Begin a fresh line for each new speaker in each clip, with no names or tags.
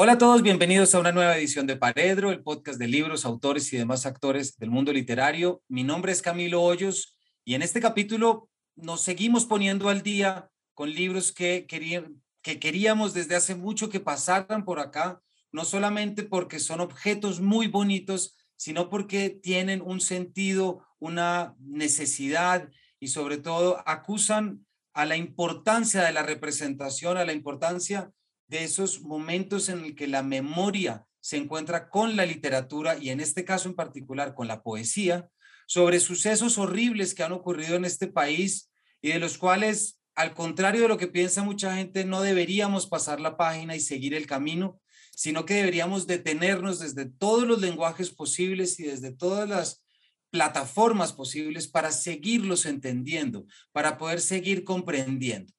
Hola a todos, bienvenidos a una nueva edición de Paredro, el podcast de libros, autores y demás actores del mundo literario. Mi nombre es Camilo Hoyos y en este capítulo nos seguimos poniendo al día con libros que, que queríamos desde hace mucho que pasaran por acá, no solamente porque son objetos muy bonitos, sino porque tienen un sentido, una necesidad y sobre todo acusan a la importancia de la representación, a la importancia de esos momentos en el que la memoria se encuentra con la literatura y en este caso en particular con la poesía, sobre sucesos horribles que han ocurrido en este país y de los cuales, al contrario de lo que piensa mucha gente, no deberíamos pasar la página y seguir el camino, sino que deberíamos detenernos desde todos los lenguajes posibles y desde todas las plataformas posibles para seguirlos entendiendo, para poder seguir comprendiendo.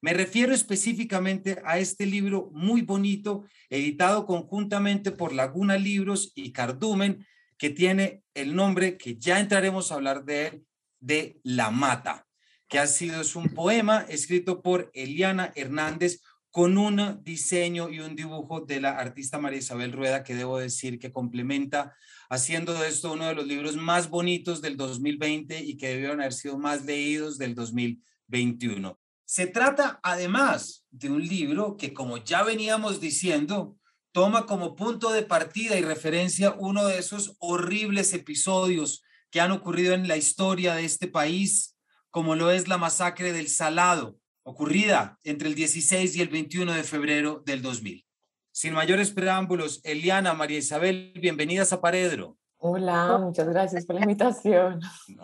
Me refiero específicamente a este libro muy bonito, editado conjuntamente por Laguna Libros y Cardumen, que tiene el nombre, que ya entraremos a hablar de él, de La Mata, que ha sido es un poema escrito por Eliana Hernández con un diseño y un dibujo de la artista María Isabel Rueda, que debo decir que complementa, haciendo de esto uno de los libros más bonitos del 2020 y que debieron haber sido más leídos del 2021. Se trata además de un libro que, como ya veníamos diciendo, toma como punto de partida y referencia uno de esos horribles episodios que han ocurrido en la historia de este país, como lo es la masacre del Salado, ocurrida entre el 16 y el 21 de febrero del 2000. Sin mayores preámbulos, Eliana, María Isabel, bienvenidas a Paredro.
Hola, muchas gracias por la invitación.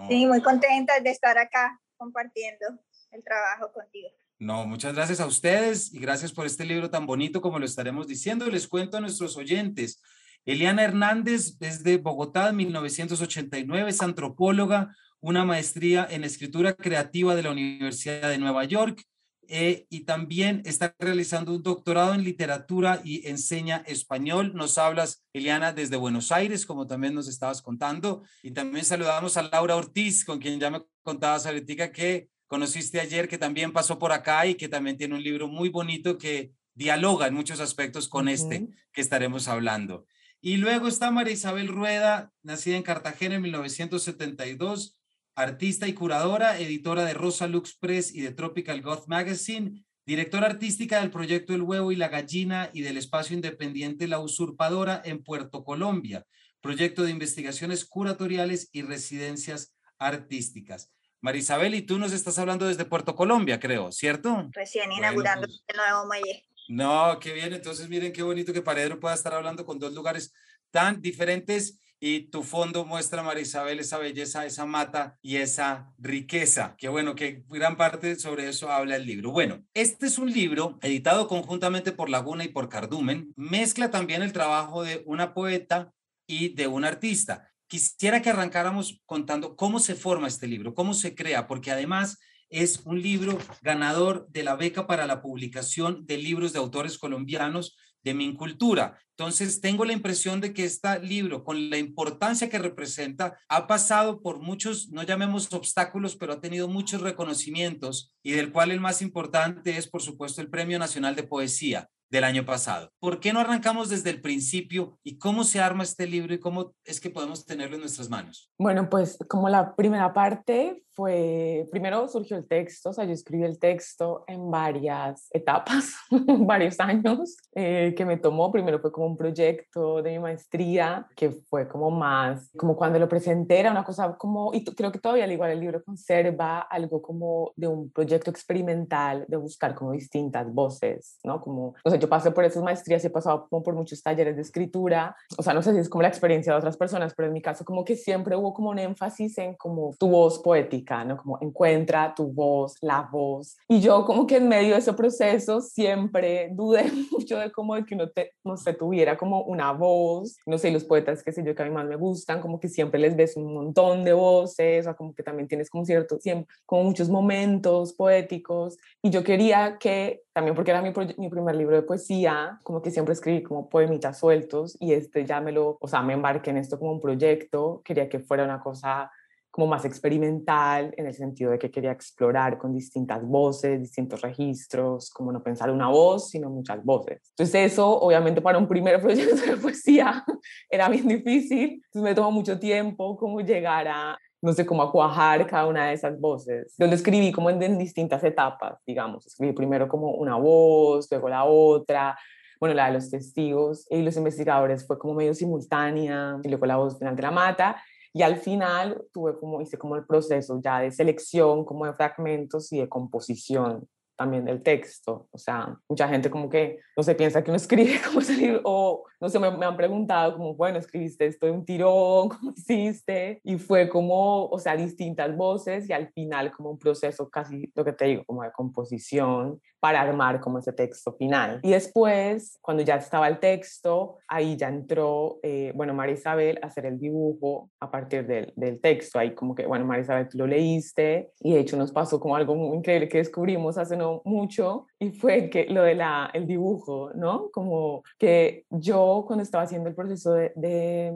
Sí, muy contenta de estar acá compartiendo el trabajo contigo.
No, muchas gracias a ustedes y gracias por este libro tan bonito como lo estaremos diciendo. Les cuento a nuestros oyentes. Eliana Hernández es de Bogotá, 1989, es antropóloga, una maestría en escritura creativa de la Universidad de Nueva York eh, y también está realizando un doctorado en literatura y enseña español. Nos hablas, Eliana, desde Buenos Aires, como también nos estabas contando. Y también saludamos a Laura Ortiz, con quien ya me contabas ahorita que conociste ayer, que también pasó por acá y que también tiene un libro muy bonito que dialoga en muchos aspectos con este que estaremos hablando. Y luego está María Isabel Rueda, nacida en Cartagena en 1972, artista y curadora, editora de Rosa Lux Press y de Tropical Goth Magazine, directora artística del proyecto El Huevo y la Gallina y del espacio independiente La Usurpadora en Puerto Colombia, proyecto de investigaciones curatoriales y residencias artísticas. Marisabel, y tú nos estás hablando desde Puerto Colombia, creo, ¿cierto?
Recién inaugurando pues el nuevo muelle.
No, qué bien. Entonces, miren qué bonito que Paredro pueda estar hablando con dos lugares tan diferentes y tu fondo muestra, Marisabel, esa belleza, esa mata y esa riqueza. Qué bueno, que gran parte sobre eso habla el libro. Bueno, este es un libro editado conjuntamente por Laguna y por Cardumen. Mezcla también el trabajo de una poeta y de un artista. Quisiera que arrancáramos contando cómo se forma este libro, cómo se crea, porque además es un libro ganador de la beca para la publicación de libros de autores colombianos de mi cultura. Entonces, tengo la impresión de que este libro, con la importancia que representa, ha pasado por muchos, no llamemos obstáculos, pero ha tenido muchos reconocimientos y del cual el más importante es, por supuesto, el Premio Nacional de Poesía del año pasado. ¿Por qué no arrancamos desde el principio y cómo se arma este libro y cómo es que podemos tenerlo en nuestras manos?
Bueno, pues como la primera parte fue, primero surgió el texto, o sea, yo escribí el texto en varias etapas, varios años, eh, que me tomó, primero fue como un proyecto de mi maestría, que fue como más, como cuando lo presenté era una cosa como, y creo que todavía al igual el libro conserva algo como de un proyecto experimental, de buscar como distintas voces, ¿no? Como, o sea, yo pasé por esas maestrías he pasado como por muchos talleres de escritura, o sea, no sé si es como la experiencia de otras personas, pero en mi caso como que siempre hubo como un énfasis en como tu voz poética, ¿no? Como encuentra tu voz, la voz. Y yo como que en medio de ese proceso siempre dudé mucho de cómo de que uno te, no sé, tuviera como una voz, no sé, los poetas que sé yo que a mí más me gustan, como que siempre les ves un montón de voces, o como que también tienes como cierto, siempre, como muchos momentos poéticos, y yo quería que, también porque era mi, mi primer libro de poesía, como que siempre escribí como poemitas sueltos y este ya me lo, o sea, me embarqué en esto como un proyecto, quería que fuera una cosa como más experimental en el sentido de que quería explorar con distintas voces, distintos registros, como no pensar una voz, sino muchas voces. Entonces eso, obviamente, para un primer proyecto de poesía era bien difícil, entonces me tomó mucho tiempo como llegar a no sé, cómo a cuajar cada una de esas voces. Yo lo escribí como en, en, distintas etapas, digamos. Escribí primero como una voz, luego la otra, bueno, la de los testigos y los investigadores fue como medio simultánea, y luego la voz final de la mata, y al final tuve como, hice como el proceso ya de selección, como de fragmentos y de composición también del texto. O sea, mucha gente como que no se piensa que uno escribe como salir, o no sé, me, han preguntado como, bueno, escribiste esto de un tirón, ¿cómo hiciste? Y fue como, o sea, distintas voces y al final como un proceso casi, lo que te digo, como de composición para armar como ese texto final. Y después, cuando ya estaba el texto, ahí ya entró, eh, bueno, María Isabel a hacer el dibujo a partir del, del, texto. Ahí como que, bueno, María Isabel, tú lo leíste y de hecho nos pasó como algo muy increíble que descubrimos hace no mucho y fue que lo de la, el dibujo, ¿no? Como que yo cuando estaba haciendo el proceso de, de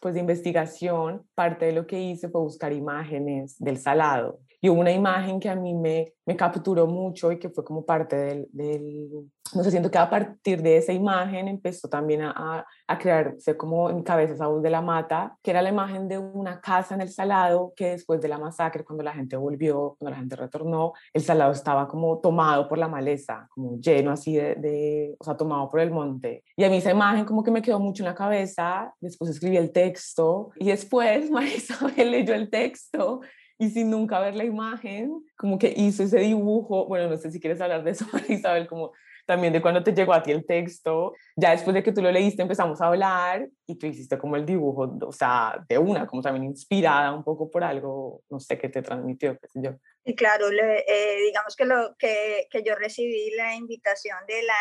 pues de investigación, parte de lo que hice fue buscar imágenes del salado. Y hubo una imagen que a mí me, me capturó mucho y que fue como parte del, del, sé, siento que a partir de esa imagen empezó también a, a, crearse como en mi cabeza voz de la mata, que era la imagen de una casa en el Salado que después de la masacre, cuando la gente volvió, cuando la gente retornó, el Salado estaba como tomado por la maleza, como lleno así de, de o sea, tomado por el monte. Y a mí esa imagen como que me quedó mucho en la cabeza, después escribí el texto y después María Isabel leyó el texto y sin nunca ver la imagen, como que hizo ese dibujo, bueno, no sé si quieres hablar de eso, Isabel, como también de cuando te llegó a ti el texto, ya después de que tú lo leíste empezamos a hablar y tú hiciste como el dibujo, o sea, de una, como también inspirada un poco por algo, no sé, qué te transmitió, qué sé yo.
Y claro, le, eh, digamos que, lo, que, que yo recibí la invitación de la,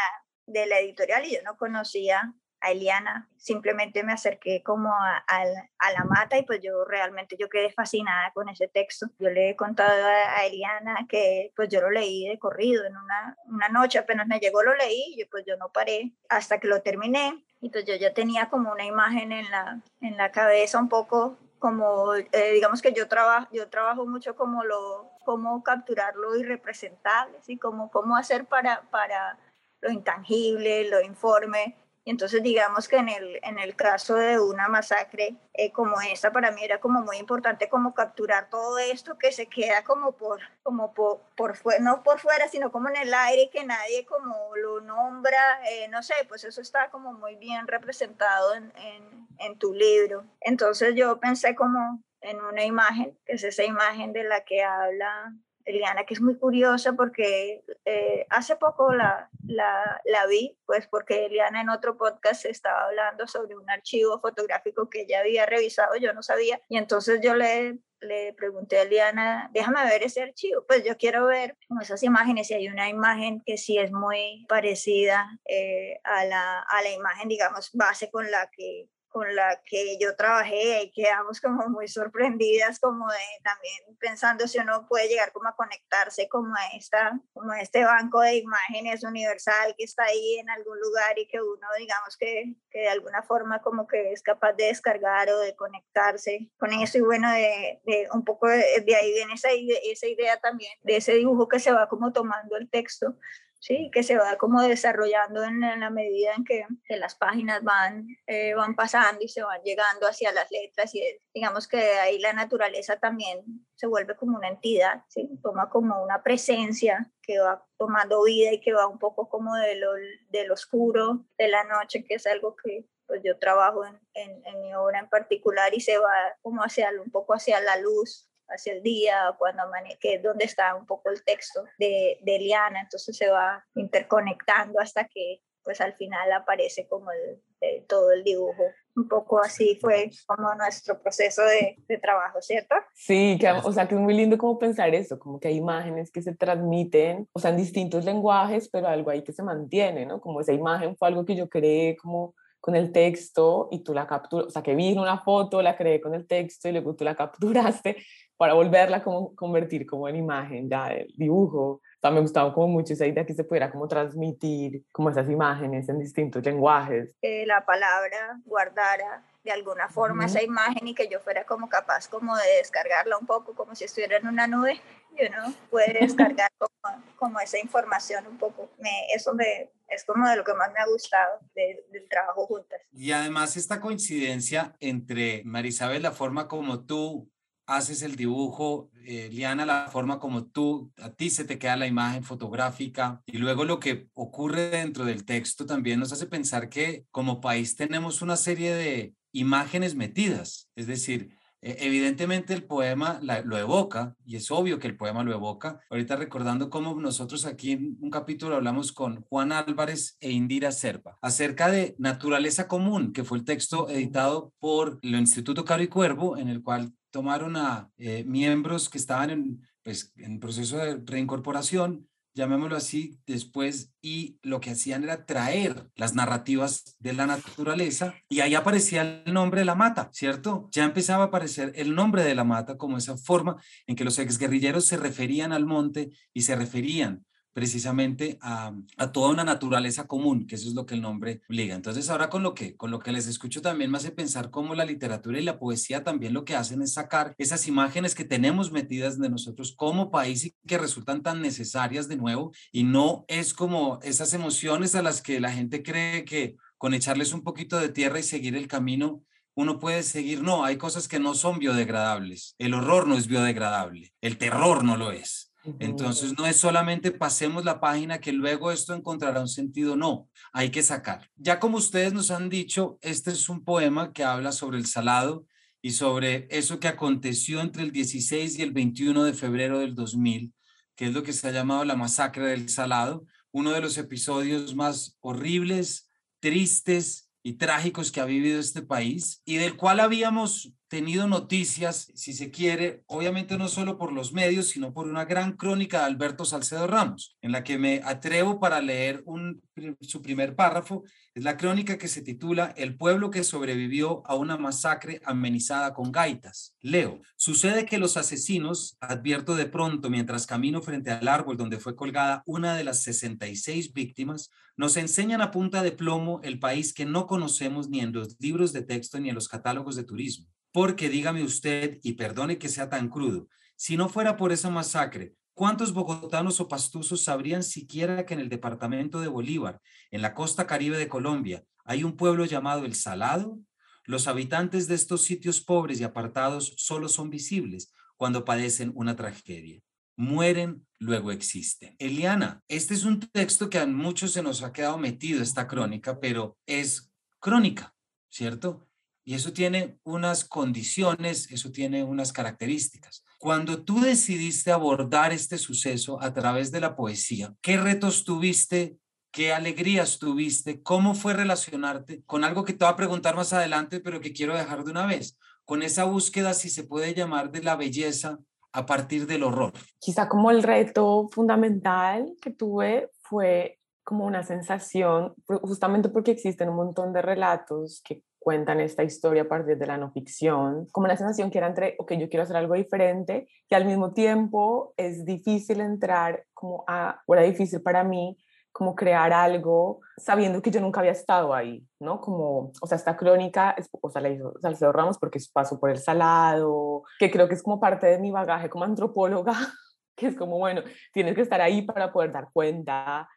de la editorial y yo no conocía a Eliana, simplemente me acerqué como a, a, la mata y pues yo realmente yo quedé fascinada con ese texto. Yo le he contado a, Eliana que pues yo lo leí de corrido en una, una noche, apenas me llegó lo leí y pues yo no paré hasta que lo terminé y pues yo ya tenía como una imagen en la, en la cabeza un poco como eh, digamos que yo trabajo yo trabajo mucho como lo cómo capturarlo y representarlo y como cómo hacer para para lo intangible lo informe y entonces digamos que en el, en el caso de una masacre eh, como esta, para mí era como muy importante como capturar todo esto que se queda como por, como por, por no por fuera, sino como en el aire, que nadie como lo nombra, eh, no sé, pues eso está como muy bien representado en, en, en tu libro. Entonces yo pensé como en una imagen, que es esa imagen de la que habla Eliana, que es muy curiosa porque eh, hace poco la, la, la, vi, pues porque Eliana en otro podcast estaba hablando sobre un archivo fotográfico que ella había revisado, yo no sabía, y entonces yo le, le pregunté a Eliana, déjame ver ese archivo, pues yo quiero ver esas imágenes y hay una imagen que sí es muy parecida eh, a, la, a la imagen, digamos, base con la que con la que yo trabajé y quedamos como muy sorprendidas, como de también pensando si uno puede llegar como a conectarse como a, esta, como a este banco de imágenes universal que está ahí en algún lugar y que uno digamos que, que de alguna forma como que es capaz de descargar o de conectarse con eso. Y bueno, de, de un poco de, de, ahí viene esa, esa idea también de ese dibujo que se va como tomando el texto ¿sí? que se va como desarrollando en, la medida en que, las páginas van, eh, van pasando y se van llegando hacia las letras y digamos que ahí la naturaleza también se vuelve como una entidad, ¿sí? toma como una presencia que va tomando vida y que va un poco como de lo, del oscuro de la noche, que es algo que pues yo trabajo en, en, en mi obra en particular y se va como hacia un poco hacia la luz hacia el día, cuando es donde está un poco el texto de, de Eliana, entonces se va interconectando hasta que pues al final aparece como el, todo el dibujo. Un poco así fue como nuestro proceso de, de trabajo, ¿cierto?
Sí, que, o sea que es muy lindo como pensar eso, como que hay imágenes que se transmiten, o sea, en distintos lenguajes, pero algo ahí que se mantiene, ¿no? Como esa imagen fue algo que yo creé como con el texto y tú la capturas, o sea, que vi una foto, la creé con el texto y luego tú la capturaste para volverla a convertir como en imagen ya del dibujo. sea, me gustaba como mucho esa idea que se pudiera como transmitir como esas imágenes en distintos lenguajes.
Que la palabra guardara de alguna forma esa imagen y que yo fuera como capaz como de descargarla un poco, como si estuviera en una nube, you know, puede descargar como, como, esa información un poco. Me, eso me, es como de lo que más me ha gustado del trabajo juntas.
Y además esta coincidencia entre Marisabel, la forma como tú haces el dibujo, eh, Liana, la forma como tú, a ti se te queda la imagen fotográfica y luego lo que ocurre dentro del texto también nos hace pensar que como país tenemos una serie de imágenes metidas, es decir, e, Evidentemente el poema lo evoca y es obvio que el poema lo evoca. Ahorita recordando cómo nosotros aquí en un capítulo hablamos con Juan Álvarez e Indira Serpa acerca de Naturaleza Común, que fue el texto editado por el Instituto Caro y Cuervo, en el cual tomaron a eh, miembros que estaban en, pues, en proceso de reincorporación, llamémoslo así, después, y lo que hacían era traer las narrativas de la naturaleza, y ahí aparecía el nombre de la mata, ¿cierto? Ya empezaba a aparecer el nombre de la mata como esa forma en que los exguerrilleros se referían al monte y se referían precisamente a, toda una naturaleza común, que eso es lo que el nombre obliga. Entonces ahora con lo que con lo que les escucho también me hace pensar cómo la literatura y la poesía también lo que hacen es sacar esas imágenes que tenemos metidas de nosotros como país y que resultan tan necesarias de nuevo y no es como esas emociones a las que la gente cree que con echarles un poquito de tierra y seguir el camino uno puede seguir. No, hay cosas que no son biodegradables. El horror no es biodegradable. El terror no lo es. Entonces no es solamente pasemos la página que luego esto encontrará un sentido, no, hay que sacar. Ya como ustedes nos han dicho, este es un poema que habla sobre el salado y sobre eso que aconteció entre el 16 y el 21 de febrero del 2000, que es lo que se ha llamado la masacre del salado, uno de los episodios más horribles, tristes y trágicos que ha vivido este país y del cual habíamos tenido noticias, si se quiere, obviamente no solo por los medios, sino por una gran crónica de Alberto Salcedo Ramos, en la que me atrevo para leer un, su primer párrafo. Es la crónica que se titula El pueblo que sobrevivió a una masacre amenizada con gaitas. Leo, sucede que los asesinos, advierto de pronto mientras camino frente al árbol donde fue colgada una de las 66 víctimas, nos enseñan a punta de plomo el país que no conocemos ni en los libros de texto ni en los catálogos de turismo porque dígame usted, y perdone que sea tan crudo, si no fuera por esa masacre, ¿cuántos bogotanos o pastusos sabrían siquiera que en el departamento de Bolívar, en la costa caribe de Colombia, hay un pueblo llamado El Salado? Los habitantes de estos sitios pobres y apartados solo son visibles cuando padecen una tragedia. Mueren, luego existen. Eliana, este es un texto que a muchos se nos ha quedado metido esta crónica, pero es crónica, ¿cierto? Y eso tiene unas condiciones, eso tiene unas características. Cuando tú decidiste abordar este suceso a través de la poesía, ¿qué retos tuviste? ¿Qué alegrías tuviste? ¿Cómo fue relacionarte con algo que te voy a preguntar más adelante, pero que quiero dejar de una vez? Con esa búsqueda, si se puede llamar, de la belleza a partir del horror.
Quizá como el reto fundamental que tuve fue como una sensación, justamente porque existen un montón de relatos que cuentan esta historia a partir de la no ficción, como una sensación que era entre, ok, yo quiero hacer algo diferente, que al mismo tiempo es difícil entrar como a, o era difícil para mí como crear algo sabiendo que yo nunca había estado ahí, ¿no? Como, o sea, esta crónica, es, o sea, la hizo Salcedo Ramos porque paso por el salado, que creo que es como parte de mi bagaje como antropóloga, que es como, bueno, tienes que estar ahí para poder dar cuenta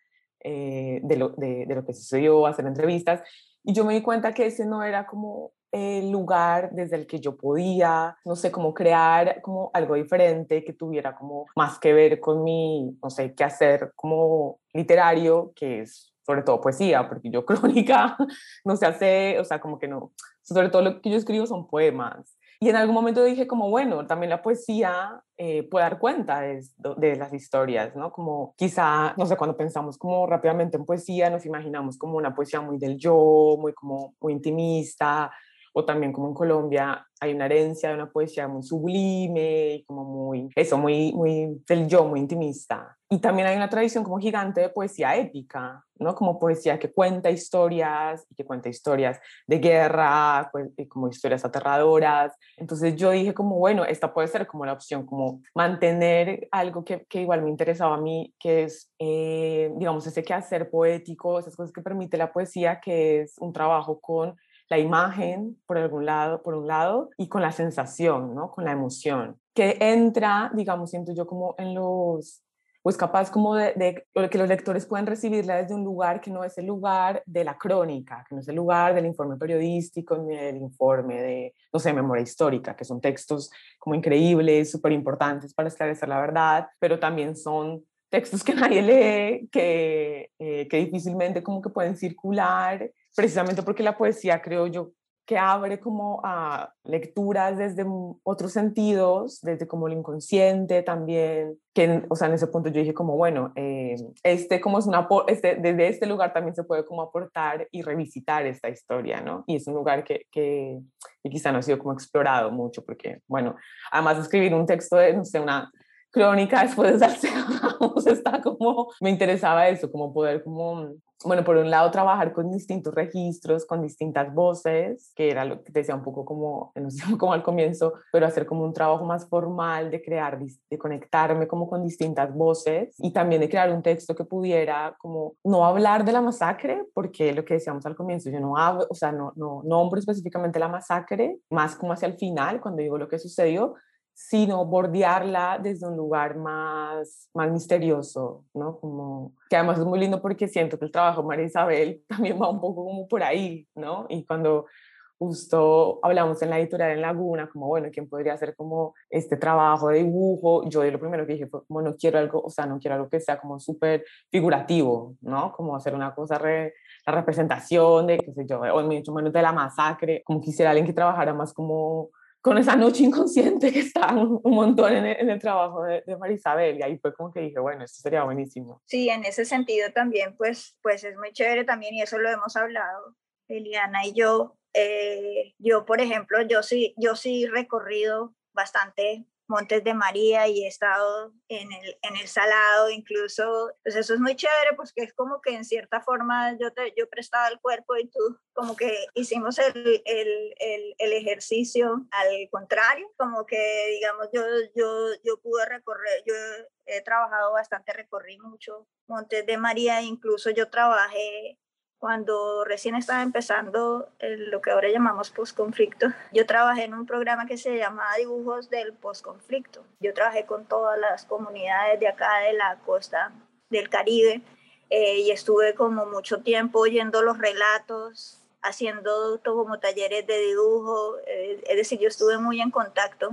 eh, de, lo, de, de, lo que sucedió, hacer entrevistas. Y yo me di cuenta que ese no era como el lugar desde el que yo podía, no sé, como crear como algo diferente que tuviera como más que ver con mi, no sé, qué hacer como literario, que es sobre todo poesía, porque yo crónica no sé hacer, o sea, como que no, sobre todo lo que yo escribo son poemas. Y en algún momento dije como, bueno, también la poesía eh, puede dar cuenta de, de, las historias, ¿no? Como quizá, no sé, cuando pensamos como rápidamente en poesía, nos imaginamos como una poesía muy del yo, muy como muy intimista, o también como en Colombia hay una herencia de una poesía muy sublime y como muy, eso, muy, muy del yo, muy intimista. Y también hay una tradición como gigante de poesía épica, ¿no? Como poesía que cuenta historias y que cuenta historias de guerra, pues, como historias aterradoras. Entonces yo dije como, bueno, esta puede ser como la opción, como mantener algo que, que igual me interesaba a mí, que es, eh, digamos, ese quehacer poético, esas cosas que permite la poesía, que es un trabajo con la imagen por algún lado, por un lado, y con la sensación, ¿no? Con la emoción, que entra, digamos, siento yo como en los pues capaz como de, que los lectores pueden recibirla desde un lugar que no es el lugar de la crónica, que no es el lugar del informe periodístico ni del informe de, no sé, memoria histórica, que son textos como increíbles, súper importantes para esclarecer la verdad, pero también son textos que nadie lee, que, eh, que difícilmente como que pueden circular, precisamente porque la poesía, creo yo, que abre como a lecturas desde otros sentidos, desde como el inconsciente también, que, o sea, en ese punto yo dije como, bueno, eh, este como es una, este, desde este lugar también se puede como aportar y revisitar esta historia, ¿no? Y es un lugar que, que, que quizá no ha sido como explorado mucho, porque, bueno, además de escribir un texto de, no sé, una crónica después de Salcedo está como, me interesaba eso, como poder como bueno, por un lado trabajar con distintos registros, con distintas voces, que era lo que decía un poco como, no sé, como al comienzo, pero hacer como un trabajo más formal de crear, de conectarme como con distintas voces y también de crear un texto que pudiera como no hablar de la masacre, porque lo que decíamos al comienzo, yo no hablo, o sea, no, no nombro específicamente la masacre, más como hacia el final, cuando digo lo que sucedió, sino bordearla desde un lugar más, más misterioso, ¿no? Como, que además es muy lindo porque siento que el trabajo de María Isabel también va un poco como por ahí, ¿no? Y cuando justo hablamos en la editorial en Laguna, como, bueno, ¿quién podría hacer como este trabajo de dibujo? Yo de lo primero que dije fue, como, no quiero algo, o sea, no quiero algo que sea como súper figurativo, ¿no? Como hacer una cosa, re, la representación de, qué sé yo, o mucho menos de la masacre, como quisiera alguien que trabajara más como con esa noche inconsciente que está un, montón en el, trabajo de, de, Marisabel y ahí fue como que dije, bueno, esto sería buenísimo.
Sí, en ese sentido también, pues, pues es muy chévere también y eso lo hemos hablado, Eliana y yo. Eh, yo, por ejemplo, yo sí, yo sí recorrido bastante Montes de María y he estado en el, en el Salado, incluso, pues eso es muy chévere, pues que es como que en cierta forma yo, te, yo prestaba el cuerpo y tú como que hicimos el, el, el, el, ejercicio al contrario, como que digamos yo, yo, yo pude recorrer, yo he trabajado bastante, recorrí mucho Montes de María, incluso yo trabajé cuando recién estaba empezando lo que ahora llamamos postconflicto, yo trabajé en un programa que se llamaba Dibujos del Postconflicto. Yo trabajé con todas las comunidades de acá de la costa del Caribe eh, y estuve como mucho tiempo oyendo los relatos, haciendo como talleres de dibujo, eh, es decir, yo estuve muy en contacto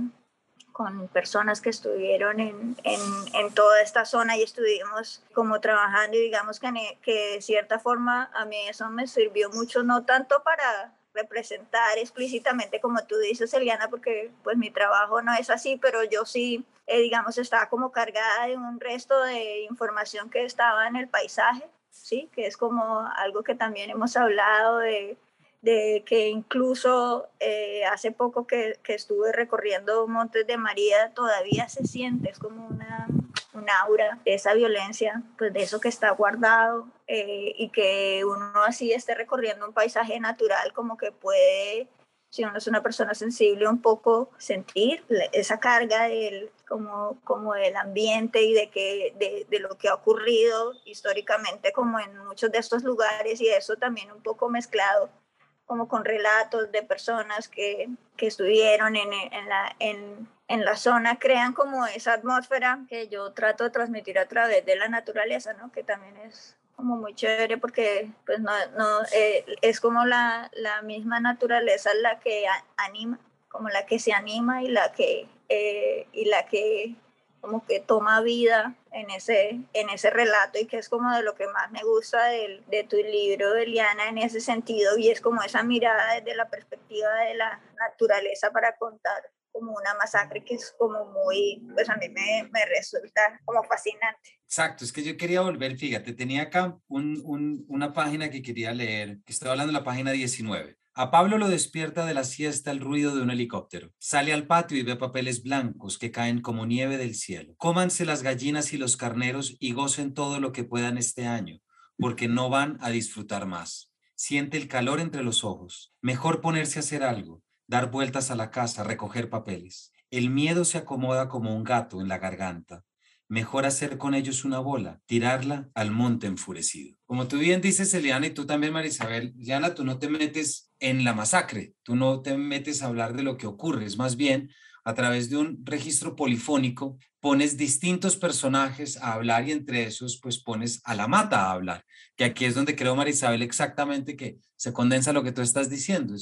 con personas que estuvieron en, en, en, toda esta zona y estuvimos como trabajando y digamos que, que de cierta forma a mí eso me sirvió mucho, no tanto para representar explícitamente como tú dices, Eliana, porque pues mi trabajo no es así, pero yo sí, eh, digamos, estaba como cargada de un resto de información que estaba en el paisaje, ¿sí? Que es como algo que también hemos hablado de de que incluso eh, hace poco que, que, estuve recorriendo Montes de María todavía se siente, es como una, una aura de esa violencia, pues de eso que está guardado eh, y que uno así esté recorriendo un paisaje natural como que puede, si uno es una persona sensible, un poco sentir esa carga del, como, como del ambiente y de, que, de, de lo que ha ocurrido históricamente como en muchos de estos lugares y eso también un poco mezclado como con relatos de personas que, que estuvieron en, en, la, en, en, la zona, crean como esa atmósfera que yo trato de transmitir a través de la naturaleza, ¿no? que también es como muy chévere porque pues no, no eh, es como la, la, misma naturaleza la que anima, como la que se anima y la que, eh, y la que como que toma vida en ese, en ese relato y que es como de lo que más me gusta de, de tu libro, Eliana, en ese sentido, y es como esa mirada desde la perspectiva de la naturaleza para contar como una masacre que es como muy, pues a mí me, me resulta como fascinante.
Exacto, es que yo quería volver, fíjate, tenía acá un, un, una página que quería leer, que estaba hablando de la página 19. A Pablo lo despierta de la siesta el ruido de un helicóptero. Sale al patio y ve papeles blancos que caen como nieve del cielo. Cómanse las gallinas y los carneros y gocen todo lo que puedan este año, porque no van a disfrutar más. Siente el calor entre los ojos. Mejor ponerse a hacer algo, dar vueltas a la casa, recoger papeles. El miedo se acomoda como un gato en la garganta mejor hacer con ellos una bola, tirarla al monte enfurecido. Como tú bien dices, Eliana, y tú también, Marisabel, Eliana, tú no te metes en la masacre, tú no te metes a hablar de lo que ocurre, es más bien a través de un registro polifónico, pones distintos personajes a hablar y entre esos, pues pones a la mata a hablar, que aquí es donde creo, Marisabel, exactamente que se condensa lo que tú estás diciendo.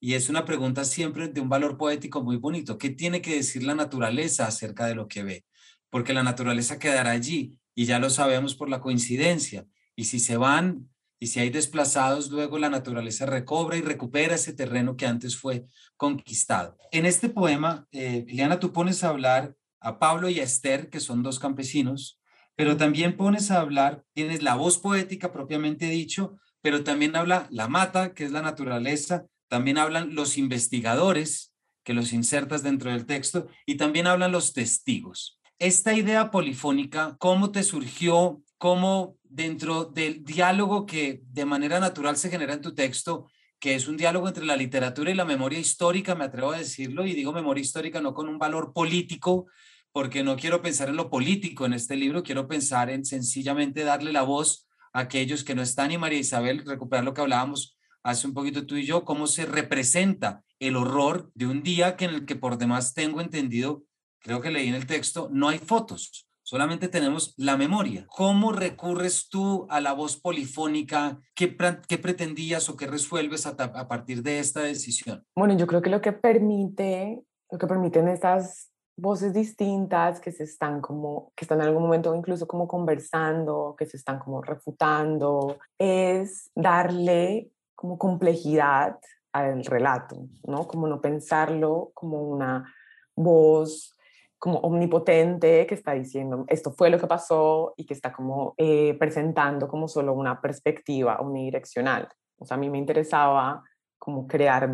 Y es una pregunta siempre de un valor poético muy bonito. ¿Qué tiene que decir la naturaleza acerca de lo que ve? Porque la naturaleza quedará allí y ya lo sabemos por la coincidencia. Y si se van y si hay desplazados, luego la naturaleza recobra y recupera ese terreno que antes fue conquistado. En este poema, eh, Liliana, tú pones a hablar a Pablo y a Esther, que son dos campesinos, pero también pones a hablar, tienes la voz poética propiamente dicho, pero también habla la mata, que es la naturaleza, también hablan los investigadores, que los insertas dentro del texto, y también hablan los testigos esta idea polifónica, ¿cómo te surgió? ¿Cómo dentro del diálogo que de manera natural se genera en tu texto, que es un diálogo entre la literatura y la memoria histórica, me atrevo a decirlo, y digo memoria histórica no con un valor político, porque no quiero pensar en lo político en este libro, quiero pensar en sencillamente darle la voz a aquellos que no están y María Isabel, recuperar lo que hablábamos hace un poquito tú y yo, cómo se representa el horror de un día que en el que por demás tengo entendido creo que leí en el texto, no hay fotos, solamente tenemos la memoria. ¿Cómo recurres tú a la voz polifónica? ¿Qué, qué pretendías o qué resuelves a, a, partir de esta decisión?
Bueno, yo creo que lo que permite, lo que permiten estas voces distintas que se están como, que están en algún momento incluso como conversando, que se están como refutando, es darle como complejidad al relato, ¿no? Como no pensarlo como una voz como omnipotente que está diciendo esto fue lo que pasó y que está como eh, presentando como solo una perspectiva unidireccional. O sea, a mí me interesaba como crear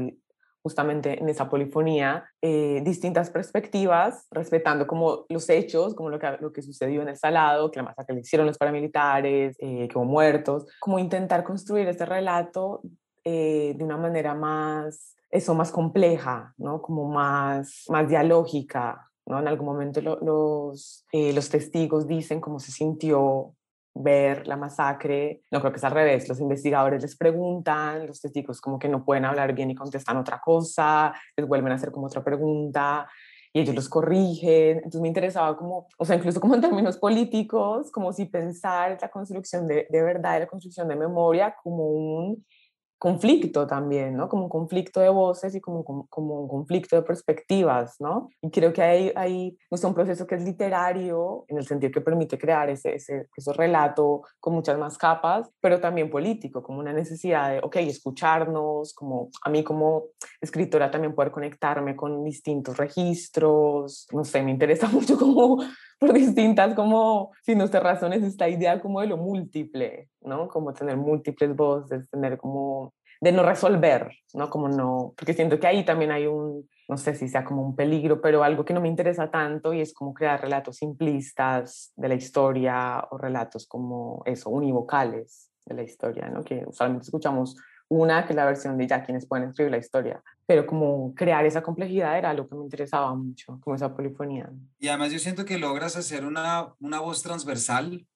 justamente en esa polifonía eh, distintas perspectivas, respetando como los hechos, como lo que, lo que sucedió en el Salado, que la masacre le hicieron los paramilitares, eh, que hubo muertos, como intentar construir este relato de una manera más, eso, más compleja, ¿no? Como más, más dialógica, ¿no? En algún momento los, eh, los testigos dicen cómo se sintió ver la masacre. No creo que es al revés. Los investigadores les preguntan, los testigos como que no pueden hablar bien y contestan otra cosa, les vuelven a hacer como otra pregunta y ellos los corrigen. Entonces me interesaba como, o sea, incluso como en términos políticos, como si pensar la construcción de, de verdad, la construcción de memoria como un conflicto también, ¿no? Como un conflicto de voces y como, como, un conflicto de perspectivas, ¿no? Y creo que hay, hay pues, un proceso que es literario, en el sentido que permite crear ese, ese, ese relato con muchas más capas, pero también político, como una necesidad de, ok, escucharnos, como a mí como escritora también poder conectarme con distintos registros, no sé, me interesa mucho como por distintas como signos de razones esta idea como de lo múltiple, ¿no? Como tener múltiples voces, tener como de no resolver, ¿no? Como no, porque siento que ahí también hay un, no sé si sea como un peligro, pero algo que no me interesa tanto y es como crear relatos simplistas de la historia o relatos como eso, univocales de la historia, ¿no? Que usualmente escuchamos una que es la versión de ya quienes pueden escribir la historia, pero como crear esa complejidad era lo que me interesaba mucho, como esa polifonía.
Y además yo siento que logras hacer una, una voz transversal,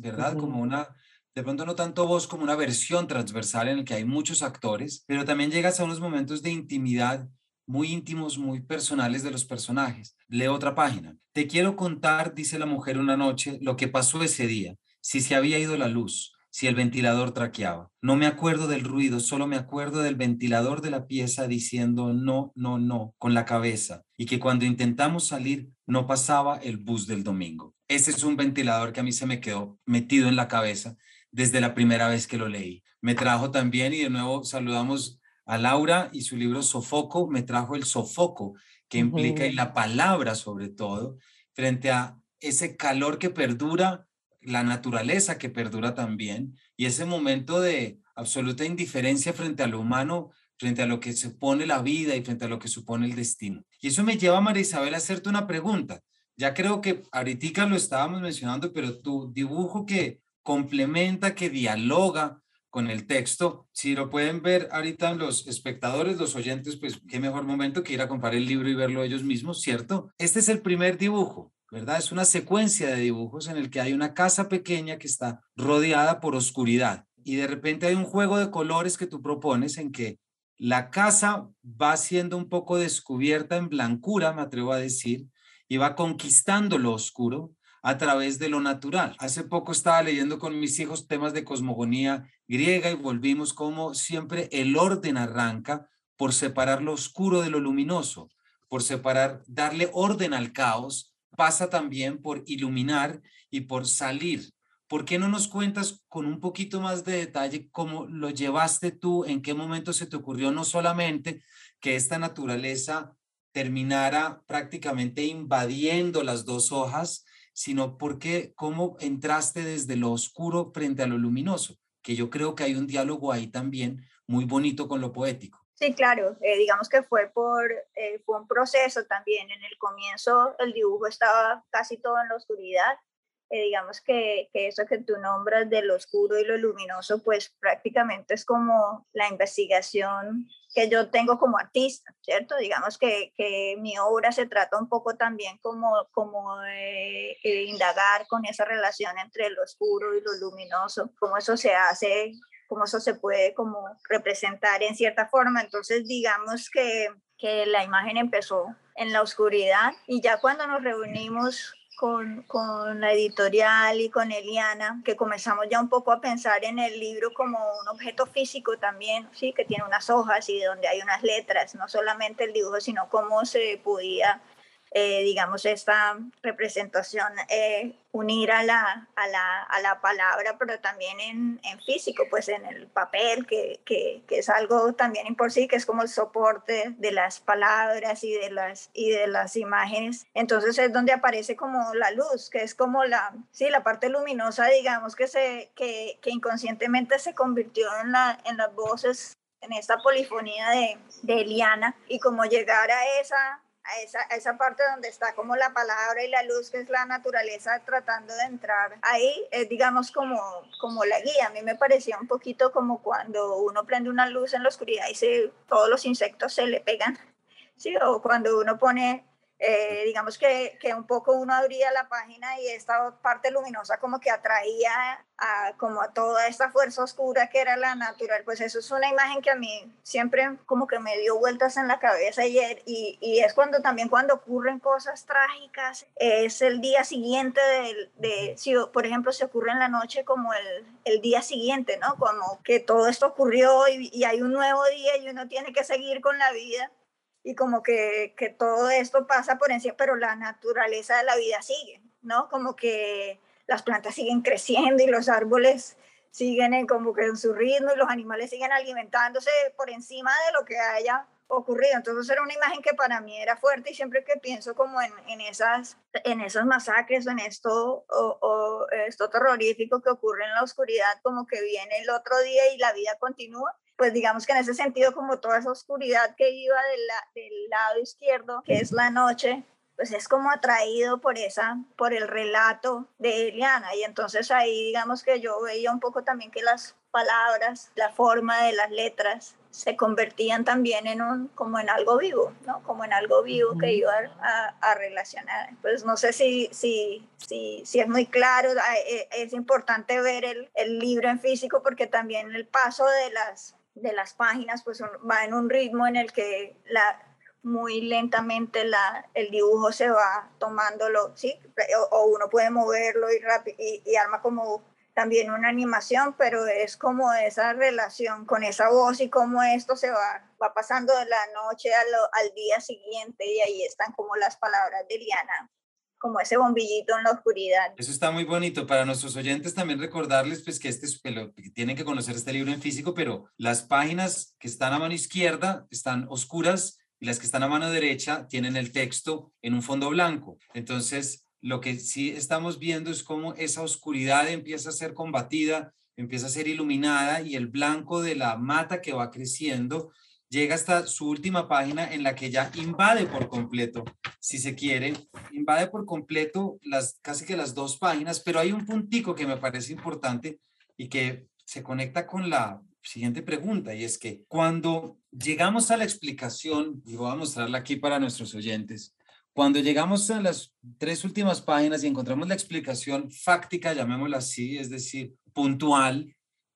¿verdad? Como una, de pronto no tanto voz como una versión transversal en el que hay muchos actores, pero también llegas a unos momentos de intimidad muy íntimos, muy personales de los personajes. Leo otra página. Te quiero contar, dice la mujer una noche, lo que pasó ese día, si se había ido la luz, si el ventilador traqueaba. No me acuerdo del ruido, solo me acuerdo del ventilador de la pieza diciendo no, no, no con la cabeza y que cuando intentamos salir no pasaba el bus del domingo. Ese es un ventilador que a mí se me quedó metido en la cabeza desde la primera vez que lo leí. Me trajo también, y de nuevo saludamos a Laura y su libro Sofoco, me trajo el sofoco, que implica, y la palabra sobre todo, frente a ese calor que perdura la naturaleza que perdura también y ese momento de absoluta indiferencia frente a lo humano frente a lo que supone la vida y frente a lo que supone el destino. Y eso me lleva, María Isabel, a hacerte una pregunta. Ya creo que ahorita lo estábamos mencionando, pero tu dibujo que complementa, que dialoga con el texto, si lo pueden ver ahorita los espectadores, los oyentes, pues qué mejor momento que ir a comprar el libro y verlo ellos mismos, ¿cierto? Este es el primer dibujo. ¿verdad? Es una secuencia de dibujos en el que hay una casa pequeña que está rodeada por oscuridad y de repente hay un juego de colores que tú propones en que la casa va siendo un poco descubierta en blancura, me atrevo a decir, y va conquistando lo oscuro a través de lo natural. Hace poco estaba leyendo con mis hijos temas de cosmogonía griega y volvimos como siempre el orden arranca por separar lo oscuro de lo luminoso, por separar, darle orden al caos, pasa también por iluminar y por salir ¿Por qué no nos cuentas con un poquito más de detalle cómo lo llevaste tú, en qué momento se te ocurrió no solamente que esta naturaleza terminara prácticamente invadiendo las dos hojas, sino porque cómo entraste desde lo oscuro frente a lo luminoso, que yo creo que hay un diálogo ahí también muy bonito con lo poético.
Sí, claro, eh, digamos que fue por eh, fue un proceso también. En el comienzo el dibujo estaba casi todo en la oscuridad eh, digamos que, que, eso que tú nombras de lo oscuro y lo luminoso, pues prácticamente es como la investigación que yo tengo como artista, ¿cierto? Digamos que, que mi obra se trata un poco también como, como de, indagar con esa relación entre lo oscuro y lo luminoso, cómo eso se hace, cómo eso se puede como representar en cierta forma. Entonces, digamos que, que la imagen empezó en la oscuridad y ya cuando nos reunimos con, con, la editorial y con Eliana, que comenzamos ya un poco a pensar en el libro como un objeto físico también, sí, que tiene unas hojas y donde hay unas letras, no solamente el dibujo, sino cómo se podía eh, digamos, esta representación eh, unir a la, a, la, a la, palabra, pero también en, en físico, pues en el papel, que, que, que, es algo también por sí, que es como el soporte de las palabras y de las, y de las imágenes. Entonces es donde aparece como la luz, que es como la, sí, la parte luminosa, digamos, que, se, que, que inconscientemente se convirtió en, la, en las voces en esta polifonía de, de Eliana y como llegar a esa a esa, esa parte donde está como la palabra y la luz, que es la naturaleza tratando de entrar ahí, es digamos como, como la guía. A mí me parecía un poquito como cuando uno prende una luz en la oscuridad y se, todos los insectos se le pegan. Sí, o cuando uno pone eh, digamos que, que, un poco uno abría la página y esta parte luminosa como que atraía a, como a toda esta fuerza oscura que era la natural, pues eso es una imagen que a mí siempre como que me dio vueltas en la cabeza ayer y, y es cuando también cuando ocurren cosas trágicas, es el día siguiente de, si por ejemplo se ocurre en la noche como el, el día siguiente, ¿no? Como que todo esto ocurrió y, y hay un nuevo día y uno tiene que seguir con la vida y como que, que, todo esto pasa por encima, pero la naturaleza de la vida sigue, ¿no? Como que las plantas siguen creciendo y los árboles siguen en, como que en su ritmo y los animales siguen alimentándose por encima de lo que haya ocurrido. Entonces era una imagen que para mí era fuerte y siempre que pienso como en, en esas, en esas masacres o en esto, o, o, esto terrorífico que ocurre en la oscuridad, como que viene el otro día y la vida continúa, pues digamos que en ese sentido, como toda esa oscuridad que iba del, del lado izquierdo, que es la noche, pues es como atraído por esa, por el relato de Eliana. Y entonces ahí digamos que yo veía un poco también que las palabras, la forma de las letras, se convertían también en un, como en algo vivo, ¿no? Como en algo vivo que iba a, a, relacionar. Pues no sé si, si, si, si, es muy claro, e, es importante ver el, el libro en físico porque también el paso de las, de las páginas pues va en un ritmo en el que la, muy lentamente la, el dibujo se va tomándolo, ¿sí? O, o uno puede moverlo y, y, y, arma como también una animación, pero es como esa relación con esa voz y cómo esto se va, va pasando de la noche lo, al día siguiente y ahí están como las palabras de Liana como ese bombillito en la oscuridad.
Eso está muy bonito. Para nuestros oyentes también recordarles pues que, este, que tienen que conocer este libro en físico, pero las páginas que están a mano izquierda están oscuras y las que están a mano derecha tienen el texto en un fondo blanco. Entonces, lo que sí estamos viendo es cómo esa oscuridad empieza a ser combatida, empieza a ser iluminada y el blanco de la mata que va creciendo llega hasta su última página en la que ya invade por completo, si se quiere, invade por completo las casi que las dos páginas, pero hay un puntico que me parece importante y que se conecta con la siguiente pregunta y es que cuando llegamos a la explicación, y voy a mostrarla aquí para nuestros oyentes, cuando llegamos a las tres últimas páginas y encontramos la explicación fáctica, llamémosla así, es decir, puntual,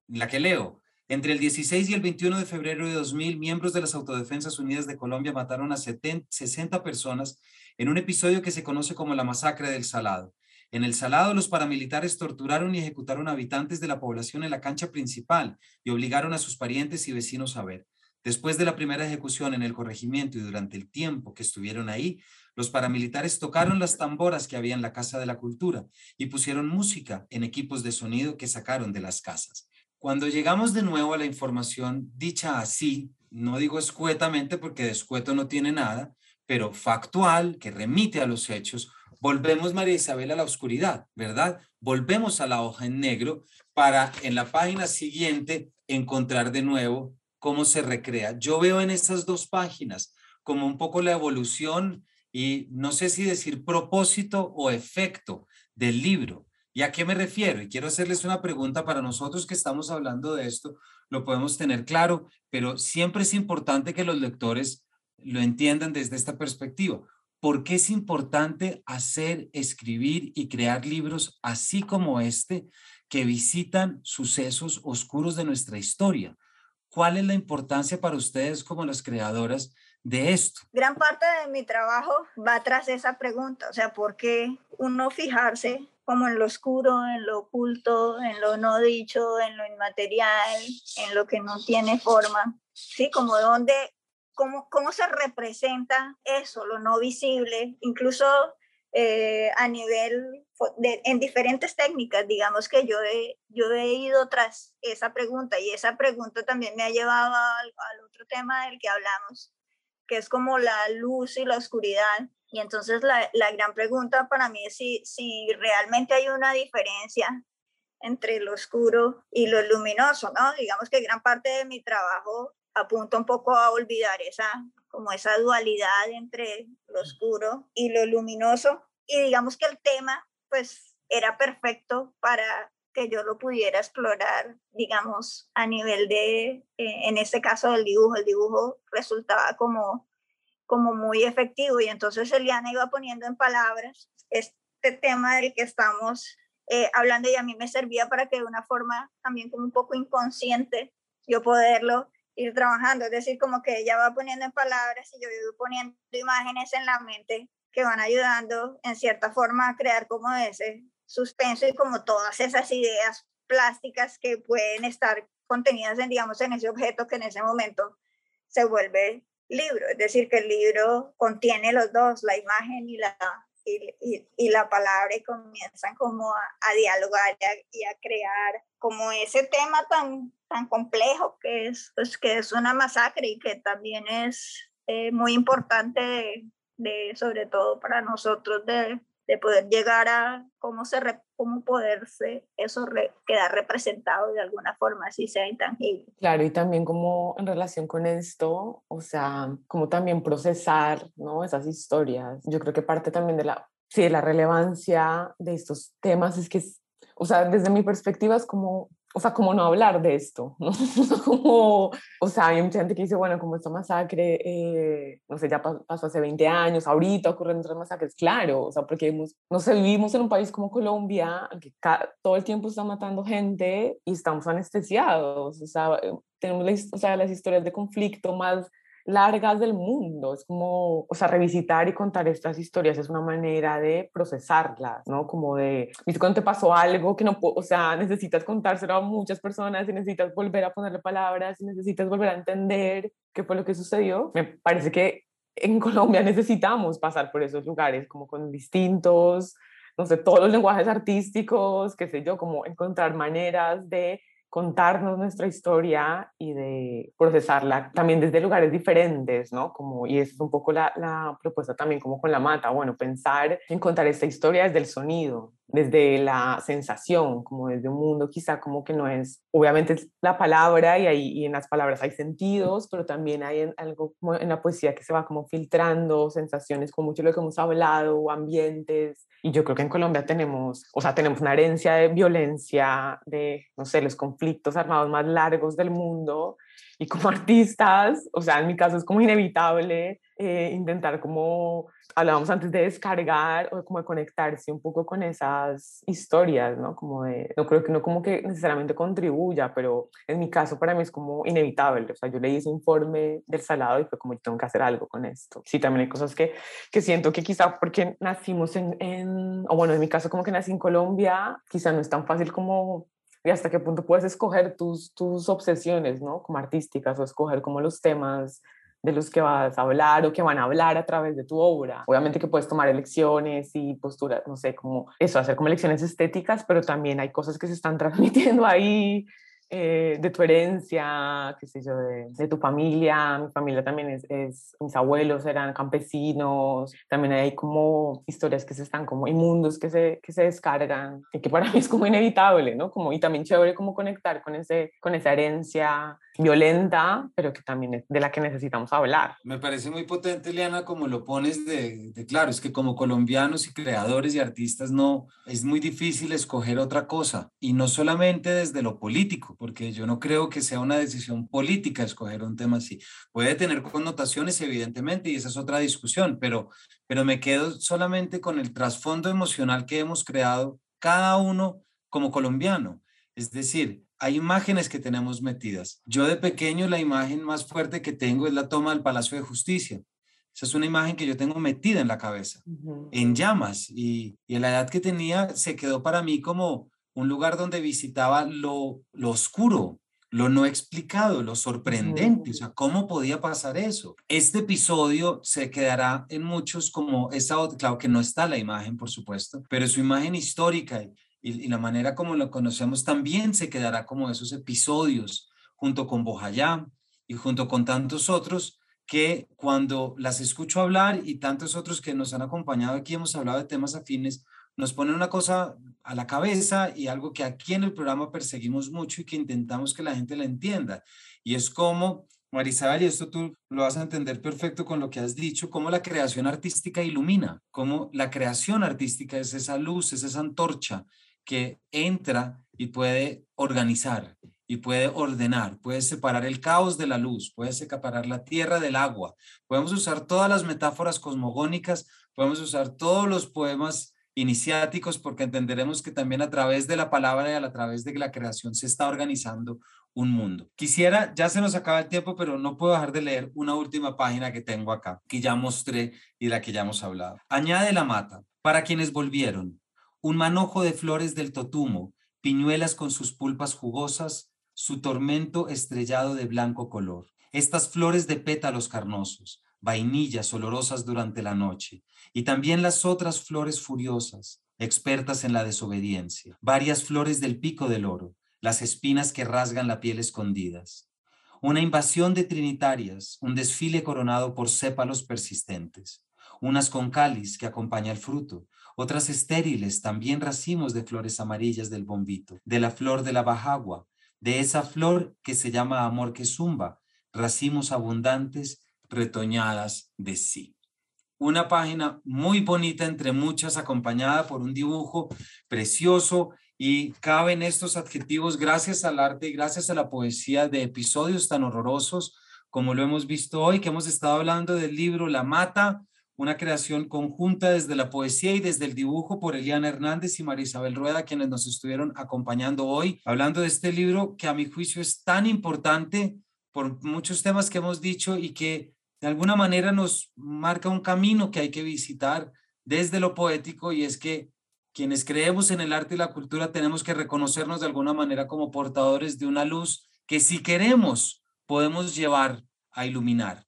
la que leo, entre el 16 y el 21 de febrero de 2000, miembros de las Autodefensas Unidas de Colombia mataron a 70, 60 personas en un episodio que se conoce como la masacre del Salado. En el Salado, los paramilitares torturaron y ejecutaron habitantes de la población en la cancha principal y obligaron a sus parientes y vecinos a ver. Después de la primera ejecución en el corregimiento y durante el tiempo que estuvieron ahí, los paramilitares tocaron las tamboras que había en la Casa de la Cultura y pusieron música en equipos de sonido que sacaron de las casas. Cuando llegamos de nuevo a la información dicha así, no digo escuetamente porque de escueto no tiene nada, pero factual, que remite a los hechos, volvemos, María Isabel, a la oscuridad, ¿verdad? Volvemos a la hoja en negro para en la página siguiente encontrar de nuevo cómo se recrea. Yo veo en estas dos páginas como un poco la evolución y no sé si decir propósito o efecto del libro. ¿Y a qué me refiero? Y quiero hacerles una pregunta para nosotros que estamos hablando de esto, lo podemos tener claro, pero siempre es importante que los lectores lo entiendan desde esta perspectiva. ¿Por qué es importante hacer, escribir y crear libros así como este que visitan sucesos oscuros de nuestra historia? ¿Cuál es la importancia para ustedes como las creadoras de esto?
Gran parte de mi trabajo va tras esa pregunta, o sea, ¿por qué uno fijarse como en lo oscuro, en lo oculto, en lo no dicho, en lo inmaterial, en lo que no tiene forma, ¿sí? Como donde, cómo, cómo se representa eso, lo no visible, incluso eh, a nivel, de, en diferentes técnicas, digamos que yo he, yo he ido tras esa pregunta y esa pregunta también me ha llevado al, al otro tema del que hablamos, que es como la luz y la oscuridad y entonces la, la, gran pregunta para mí es si, si realmente hay una diferencia entre lo oscuro y lo luminoso, ¿no? Digamos que gran parte de mi trabajo apunta un poco a olvidar esa, como esa dualidad entre lo oscuro y lo luminoso. Y digamos que el tema, pues, era perfecto para que yo lo pudiera explorar, digamos, a nivel de, eh, en este caso del dibujo. El dibujo resultaba como como muy efectivo y entonces Eliana iba poniendo en palabras este tema del que estamos eh, hablando y a mí me servía para que de una forma también como un poco inconsciente yo poderlo ir trabajando, es decir, como que ella va poniendo en palabras y yo voy poniendo imágenes en la mente que van ayudando en cierta forma a crear como ese suspenso y como todas esas ideas plásticas que pueden estar contenidas en, digamos, en ese objeto que en ese momento se vuelve libro, es decir, que el libro contiene los dos, la imagen y la, y, y, la palabra, y comienzan como a, dialogar y a, crear como ese tema tan, tan complejo que es, pues, que es una masacre y que también es eh, muy importante, de, de, sobre todo para nosotros, de, de poder llegar a cómo, se cómo poderse eso quedar representado de alguna forma, así sea intangible.
Claro, y también como en relación con esto, o sea, como también procesar, ¿no? Esas historias. Yo creo que parte también de la, sí, de la relevancia de estos temas es que, o sea, desde mi perspectiva es como o sea, como no hablar de esto, ¿no? como, o sea, hay mucha gente que dice, bueno, como esta masacre, eh, no sé, ya pasó hace 20 años, ahorita ocurren otras masacres, claro, o sea, porque hemos, no sé, vivimos en un país como Colombia, que todo el tiempo está matando gente y estamos anestesiados, o sea, eh, tenemos o sea, las historias de conflicto más largas del mundo. Es como, o sea, revisitar y contar estas historias es una manera de procesarlas, ¿no? Como de, ¿viste cuando te pasó algo que no, o sea, necesitas contárselo a muchas personas y necesitas volver a ponerle palabras y necesitas volver a entender qué fue lo que sucedió? Me parece que en Colombia necesitamos pasar por esos lugares, como con distintos, no sé, todos los lenguajes artísticos, qué sé yo, como encontrar maneras de contarnos nuestra historia y de procesarla también desde lugares diferentes, ¿no? Como, y esa es un poco la, la, propuesta también como con la mata, bueno, pensar en contar esta historia desde el sonido, desde la sensación, como desde un mundo quizá como que no es, obviamente es la palabra y, ahí, y en las palabras hay sentidos, pero también hay algo como en la poesía que se va como filtrando, sensaciones con mucho de lo que hemos hablado, ambientes. Y yo creo que en Colombia tenemos, o sea, tenemos una herencia de violencia, de, no sé, los conflictos armados más largos del mundo. Y como artistas, o sea, en mi caso es como inevitable eh, intentar como hablábamos antes de descargar o como de conectarse un poco con esas historias, ¿no? Como de, no creo que no como que necesariamente contribuya, pero en mi caso para mí es como inevitable, o sea, yo leí ese informe del salado y fue como, yo tengo que hacer algo con esto. Sí, también hay cosas que, que siento que quizá porque nacimos en, en, o bueno, en mi caso como que nací en Colombia, quizá no es tan fácil como y hasta qué punto puedes escoger tus, tus obsesiones, ¿no? Como artísticas o escoger como los temas de los que vas a hablar o que van a hablar a través de tu obra. Obviamente que puedes tomar elecciones y posturas, no sé, como eso, hacer como elecciones estéticas, pero también hay cosas que se están transmitiendo ahí eh, de tu herencia, qué sé yo, de, tu familia. Mi familia también es, es, mis abuelos eran campesinos, también hay como historias que se están como inmundos que se, que se descargan y que para mí es como inevitable, ¿no? Como, y también chévere como conectar con, ese, con esa herencia violenta, pero que también es de la que necesitamos hablar.
Me parece muy potente, Liana, como lo pones de, de, claro, es que como colombianos y creadores y artistas no, es muy difícil escoger otra cosa, y no solamente desde lo político, porque yo no creo que sea una decisión política escoger un tema así. Puede tener connotaciones, evidentemente, y esa es otra discusión, pero, pero me quedo solamente con el trasfondo emocional que hemos creado cada uno como colombiano. Es decir, hay imágenes que tenemos metidas. Yo de pequeño la imagen más fuerte que tengo es la toma del Palacio de Justicia. Esa es una imagen que yo tengo metida en la cabeza, en llamas. Y, y en la edad que tenía se quedó para mí como un lugar donde visitaba lo, lo oscuro, lo no explicado, lo sorprendente, o sea, ¿cómo podía pasar eso? Este episodio se quedará en muchos como esa, claro que no está la imagen, por supuesto, pero su imagen histórica y, la manera como lo conocemos también se quedará como esos episodios junto con Bojayá y junto con tantos otros que cuando las escucho hablar y tantos otros que nos han acompañado aquí hemos hablado de temas afines, nos ponen una cosa a la cabeza y algo que aquí en el programa perseguimos mucho y que intentamos que la gente la entienda. Y es como, Marisabel, y esto tú lo vas a entender perfecto con lo que has dicho, cómo la creación artística ilumina, cómo la creación artística es esa luz, es esa antorcha que entra y puede organizar y puede ordenar, puede separar el caos de la luz, puede separar la tierra del agua. Podemos usar todas las metáforas cosmogónicas, podemos usar todos los poemas iniciáticos porque entenderemos que también a través de la palabra y a través de la creación se está organizando un mundo. Quisiera, ya se nos acaba el tiempo, pero no puedo dejar de leer una última página que tengo acá, que ya mostré y de la que ya hemos hablado. Añade la mata, para quienes volvieron, un manojo de flores del totumo, piñuelas con sus pulpas jugosas, su tormento estrellado de blanco color. Estas flores de pétalos carnosos, vainillas olorosas durante la noche, y también las otras flores furiosas, expertas en la desobediencia, varias flores del pico del oro, las espinas que rasgan la piel escondidas. Una invasión de trinitarias, un desfile coronado por sépalos persistentes, unas con cáliz que acompaña el fruto, otras estériles, también racimos de flores amarillas del bombito, de la flor de la bajagua, de esa flor que se llama amor que zumba, racimos abundantes retoñadas de sí. Una página muy bonita entre muchas, acompañada por un dibujo precioso y caben estos adjetivos gracias al arte y gracias a la poesía de episodios tan horrorosos como lo hemos visto hoy, que hemos estado hablando del libro La Mata, una creación conjunta desde la poesía y desde el dibujo por Eliana Hernández y María Isabel Rueda, quienes nos estuvieron acompañando hoy, hablando de este libro que a mi juicio es tan importante por muchos temas que hemos dicho y que de alguna manera nos marca un camino que hay que visitar desde lo poético y es que quienes creemos en el arte y la cultura tenemos que reconocernos de alguna manera como portadores de una luz que si queremos podemos llevar a iluminar.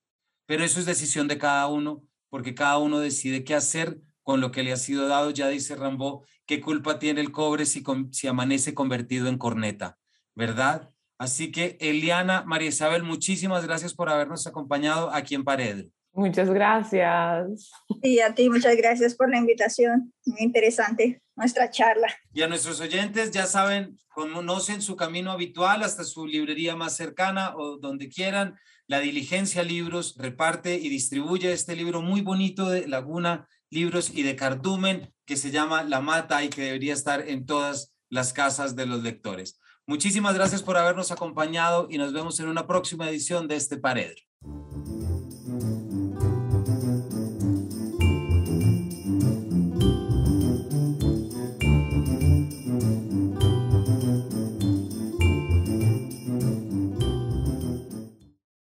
Pero eso es decisión de cada uno porque cada uno decide qué hacer con lo que le ha sido dado. Ya dice Rambo, ¿qué culpa tiene el cobre si, si amanece convertido en corneta? ¿Verdad? Así que Eliana, María Isabel, muchísimas gracias por habernos acompañado aquí en Pared.
Muchas gracias.
Y a ti, muchas gracias por la invitación. Muy interesante nuestra charla.
Y a nuestros oyentes, ya saben, conocen su camino habitual hasta su librería más cercana o donde quieran. La Diligencia Libros reparte y distribuye este libro muy bonito de Laguna Libros y de Cardumen que se llama La Mata y que debería estar en todas las casas de los lectores. Muchísimas gracias por habernos acompañado y nos vemos en una próxima edición de este Paredro.